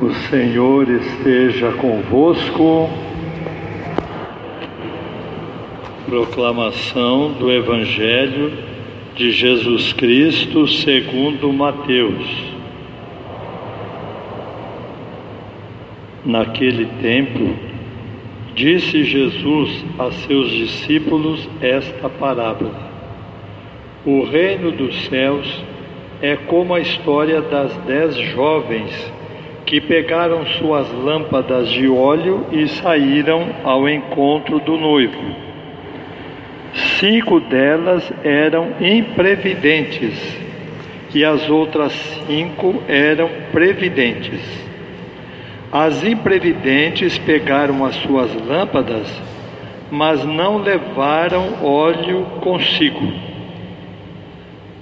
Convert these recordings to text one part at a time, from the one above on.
O Senhor esteja convosco. Proclamação do Evangelho de Jesus Cristo segundo Mateus. Naquele tempo, disse Jesus a seus discípulos esta parábola: O reino dos céus é como a história das dez jovens que pegaram suas lâmpadas de óleo e saíram ao encontro do noivo. Cinco delas eram imprevidentes e as outras cinco eram previdentes. As imprevidentes pegaram as suas lâmpadas, mas não levaram óleo consigo.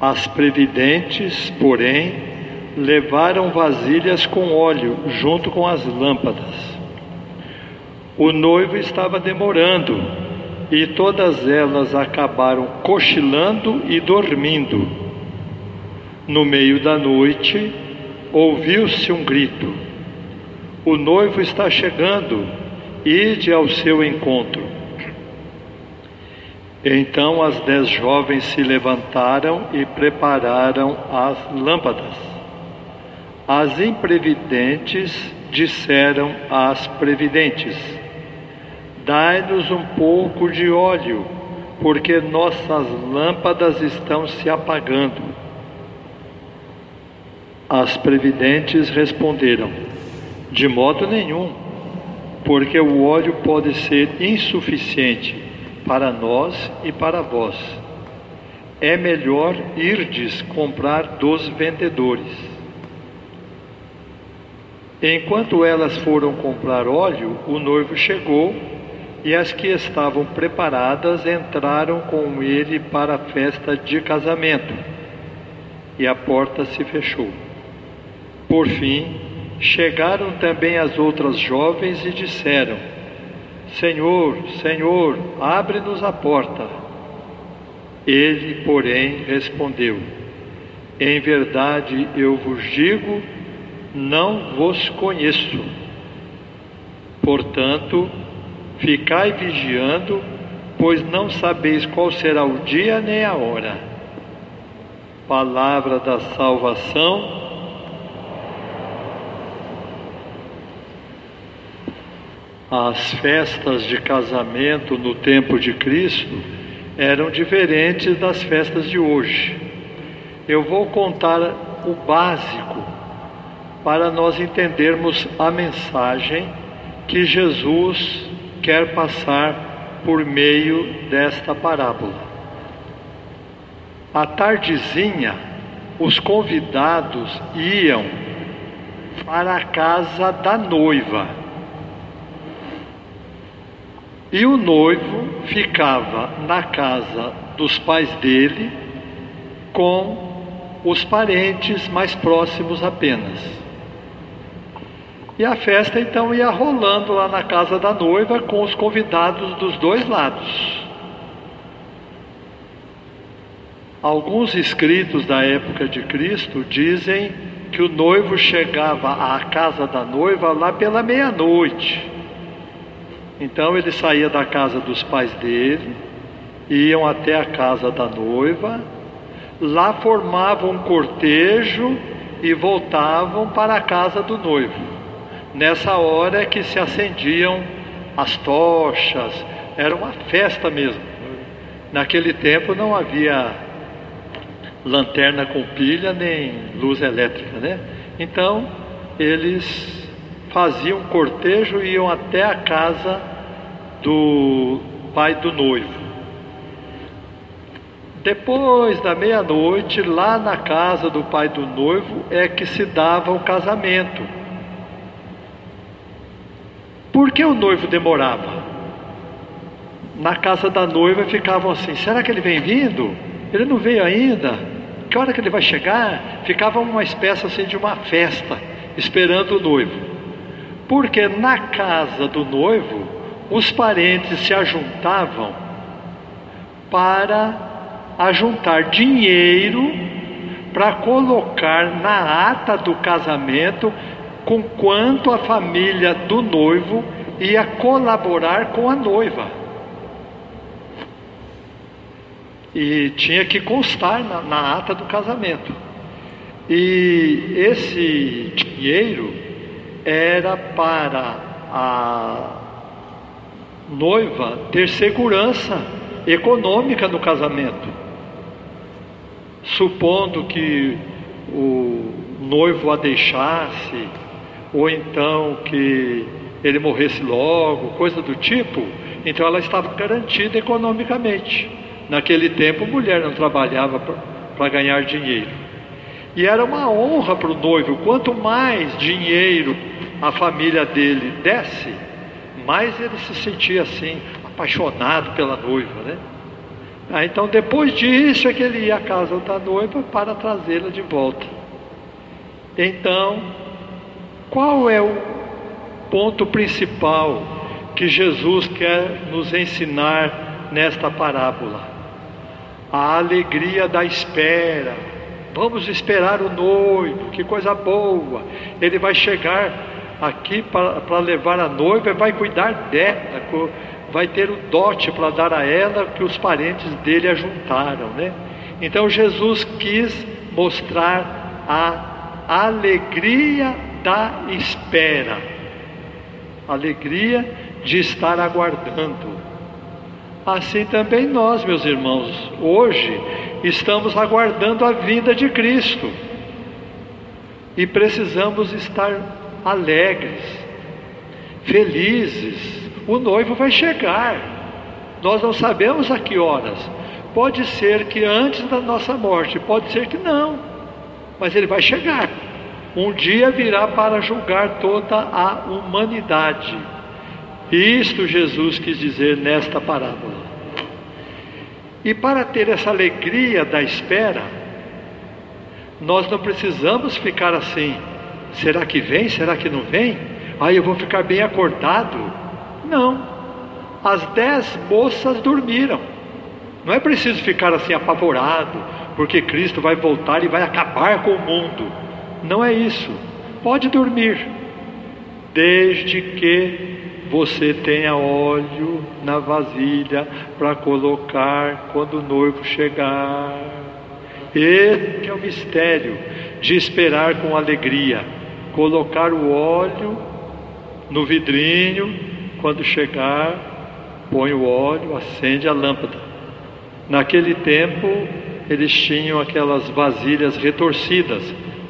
As previdentes, porém, levaram vasilhas com óleo junto com as lâmpadas. O noivo estava demorando e todas elas acabaram cochilando e dormindo. No meio da noite, ouviu-se um grito: O noivo está chegando, ide ao seu encontro. Então as dez jovens se levantaram e prepararam as lâmpadas. As imprevidentes disseram às previdentes: Dai-nos um pouco de óleo, porque nossas lâmpadas estão se apagando. As previdentes responderam: De modo nenhum, porque o óleo pode ser insuficiente para nós e para vós. É melhor irdes comprar dos vendedores. Enquanto elas foram comprar óleo, o noivo chegou e as que estavam preparadas entraram com ele para a festa de casamento. E a porta se fechou. Por fim, chegaram também as outras jovens e disseram: Senhor, Senhor, abre-nos a porta. Ele, porém, respondeu: Em verdade eu vos digo não vos conheço. Portanto, ficai vigiando, pois não sabeis qual será o dia nem a hora. Palavra da salvação. As festas de casamento no tempo de Cristo eram diferentes das festas de hoje. Eu vou contar o básico para nós entendermos a mensagem que Jesus quer passar por meio desta parábola. À tardezinha, os convidados iam para a casa da noiva. E o noivo ficava na casa dos pais dele com os parentes mais próximos apenas. E a festa então ia rolando lá na casa da noiva com os convidados dos dois lados. Alguns escritos da época de Cristo dizem que o noivo chegava à casa da noiva lá pela meia-noite. Então ele saía da casa dos pais dele, iam até a casa da noiva, lá formavam um cortejo e voltavam para a casa do noivo. Nessa hora é que se acendiam as tochas, era uma festa mesmo. Naquele tempo não havia lanterna com pilha nem luz elétrica, né? Então eles faziam cortejo e iam até a casa do pai do noivo. Depois da meia-noite, lá na casa do pai do noivo, é que se dava o casamento. Por que o noivo demorava? Na casa da noiva ficavam assim: será que ele vem vindo? Ele não veio ainda? Que hora que ele vai chegar? Ficava uma espécie assim de uma festa, esperando o noivo. Porque na casa do noivo, os parentes se ajuntavam para ajuntar dinheiro para colocar na ata do casamento com quanto a família do noivo ia colaborar com a noiva. E tinha que constar na, na ata do casamento. E esse dinheiro era para a noiva ter segurança econômica no casamento. Supondo que o noivo a deixasse, ou então que ele morresse logo, coisa do tipo, então ela estava garantida economicamente. Naquele tempo, a mulher não trabalhava para ganhar dinheiro. E era uma honra para o noivo, quanto mais dinheiro a família dele desse, mais ele se sentia assim, apaixonado pela noiva, né? Ah, então depois disso é que ele ia à casa da noiva para trazê-la de volta. Então, qual é o ponto principal que Jesus quer nos ensinar nesta parábola? A alegria da espera. Vamos esperar o noivo, que coisa boa. Ele vai chegar aqui para levar a noiva e vai cuidar dela, vai ter o dote para dar a ela que os parentes dele ajuntaram, né? Então Jesus quis mostrar a alegria da espera, alegria de estar aguardando. Assim também nós, meus irmãos, hoje estamos aguardando a vinda de Cristo e precisamos estar alegres, felizes. O noivo vai chegar. Nós não sabemos a que horas. Pode ser que antes da nossa morte, pode ser que não, mas ele vai chegar. Um dia virá para julgar toda a humanidade. Isto Jesus quis dizer nesta parábola. E para ter essa alegria da espera, nós não precisamos ficar assim, Será que vem? Será que não vem? Aí eu vou ficar bem acordado. Não. As dez moças dormiram. Não é preciso ficar assim apavorado, porque Cristo vai voltar e vai acabar com o mundo. Não é isso. Pode dormir, desde que você tenha óleo na vasilha para colocar quando o noivo chegar. Esse é o mistério de esperar com alegria colocar o óleo no vidrinho, quando chegar, põe o óleo, acende a lâmpada. Naquele tempo, eles tinham aquelas vasilhas retorcidas.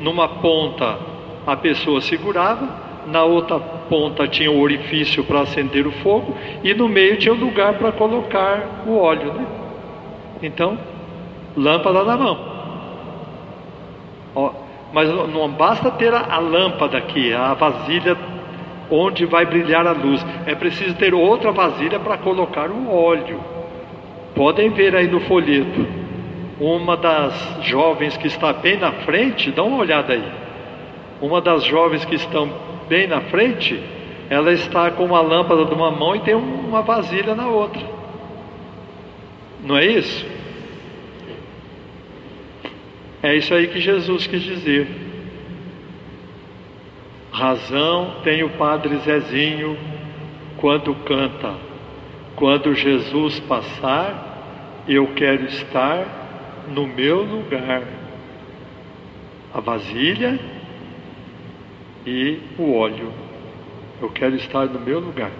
Numa ponta a pessoa segurava, na outra ponta tinha o orifício para acender o fogo e no meio tinha o lugar para colocar o óleo. Né? Então, lâmpada na mão. Ó, mas não basta ter a, lâmpada aqui, a vasilha onde vai brilhar a luz. É preciso ter outra vasilha para colocar o óleo. Podem ver aí no folheto. Uma das jovens que está bem na frente, dá uma olhada aí. Uma das jovens que estão bem na frente, ela está com uma lâmpada de uma mão e tem uma vasilha na outra. Não é isso? É isso aí que Jesus quis dizer. Razão tem o Padre Zezinho quando canta: Quando Jesus passar, eu quero estar no meu lugar. A vasilha e o óleo. Eu quero estar no meu lugar.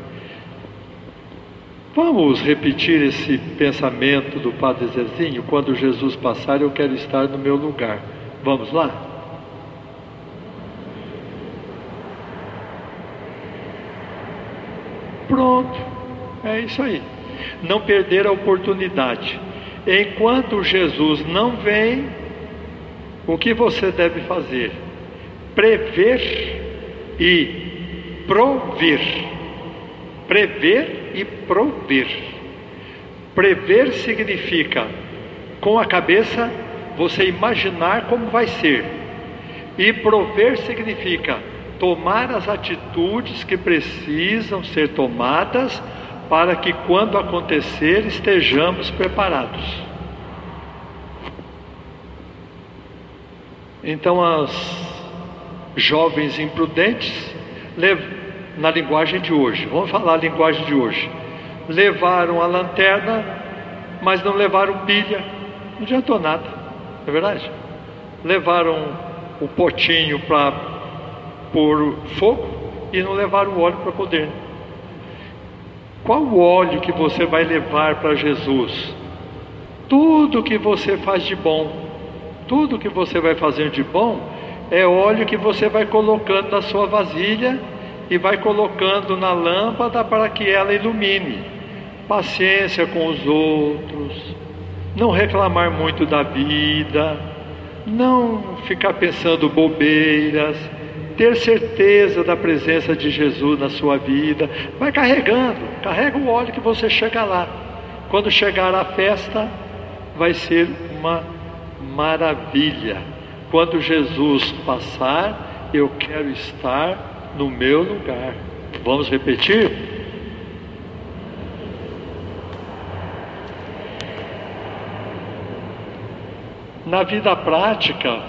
Vamos repetir esse pensamento do Padre Zezinho? Quando Jesus passar, eu quero estar no meu lugar. Vamos lá? Pronto, é isso aí. Não perder a oportunidade. Enquanto Jesus não vem, o que você deve fazer? Prever e prover. Prever e prover. Prever significa, com a cabeça, você imaginar como vai ser. E prover significa tomar as atitudes que precisam ser tomadas para que quando acontecer estejamos preparados. Então as jovens imprudentes, na linguagem de hoje, vamos falar a linguagem de hoje, levaram a lanterna, mas não levaram pilha, não adiantou nada, não é verdade? Levaram o potinho para pôr fogo e não levaram o óleo para poder. Qual o óleo que você vai levar para Jesus? Tudo que você faz de bom, tudo que você vai fazer de bom, é óleo que você vai colocando na sua vasilha e vai colocando na lâmpada para que ela ilumine. Paciência com os outros, não reclamar muito da vida, não ficar pensando bobeiras, ter certeza da presença de Jesus na sua vida. Vai carregando, carrega o óleo que você chega lá. Quando chegar a festa, vai ser uma maravilha. Quando Jesus passar, eu quero estar no meu lugar. Vamos repetir? Na vida prática,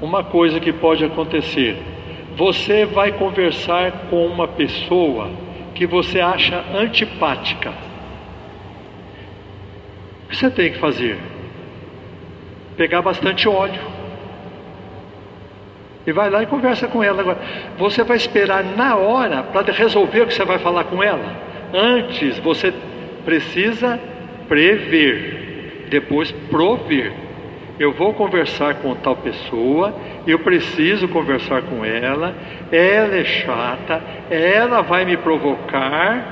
uma coisa que pode acontecer você vai conversar com uma pessoa que você acha antipática. O que você tem que fazer? Pegar bastante óleo. E vai lá e conversa com ela agora. Você vai esperar na hora para resolver o que você vai falar com ela. Antes você precisa prever, depois prover. Eu vou conversar com tal pessoa eu preciso conversar com ela, ela é chata, ela vai me provocar,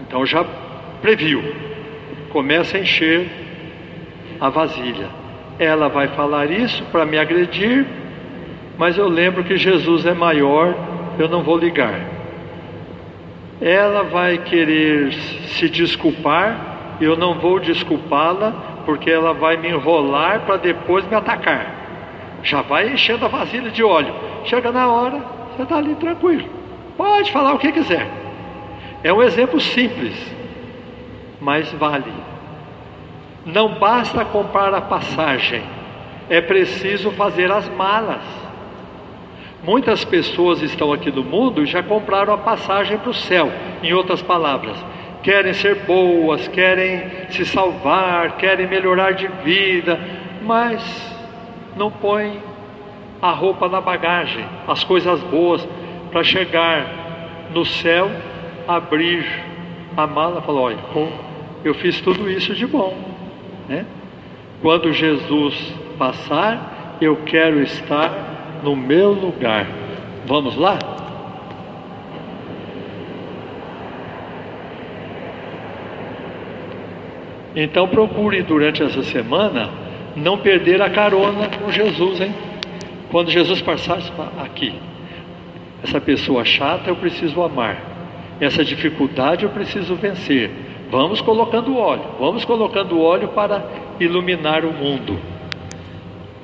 então já previu, começa a encher a vasilha. Ela vai falar isso para me agredir, mas eu lembro que Jesus é maior, eu não vou ligar. Ela vai querer se desculpar, eu não vou desculpá-la, porque ela vai me enrolar para depois me atacar já vai enchendo a vasilha de óleo. Chega na hora, você está ali tranquilo. Pode falar o que quiser. É um exemplo simples, mas vale. Não basta comprar a passagem, é preciso fazer as malas. Muitas pessoas estão aqui no mundo e já compraram a passagem para o céu, em outras palavras. Querem ser boas, querem se salvar, querem melhorar de vida, mas não põe a roupa na bagagem, as coisas boas, para chegar no céu, abrir a mala e falar: olha, eu fiz tudo isso de bom. Né? Quando Jesus passar, eu quero estar no meu lugar. Vamos lá? Então procure durante essa semana não perder a carona com Jesus, hein? Quando Jesus passar aqui, essa pessoa chata eu preciso amar, essa dificuldade eu preciso vencer. Vamos colocando óleo, vamos colocando óleo para iluminar o mundo.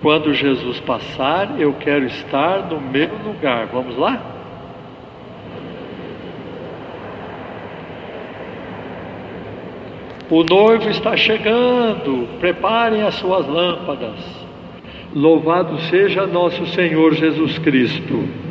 Quando Jesus passar, eu quero estar no meu lugar. Vamos lá? O noivo está chegando, preparem as suas lâmpadas. Louvado seja nosso Senhor Jesus Cristo.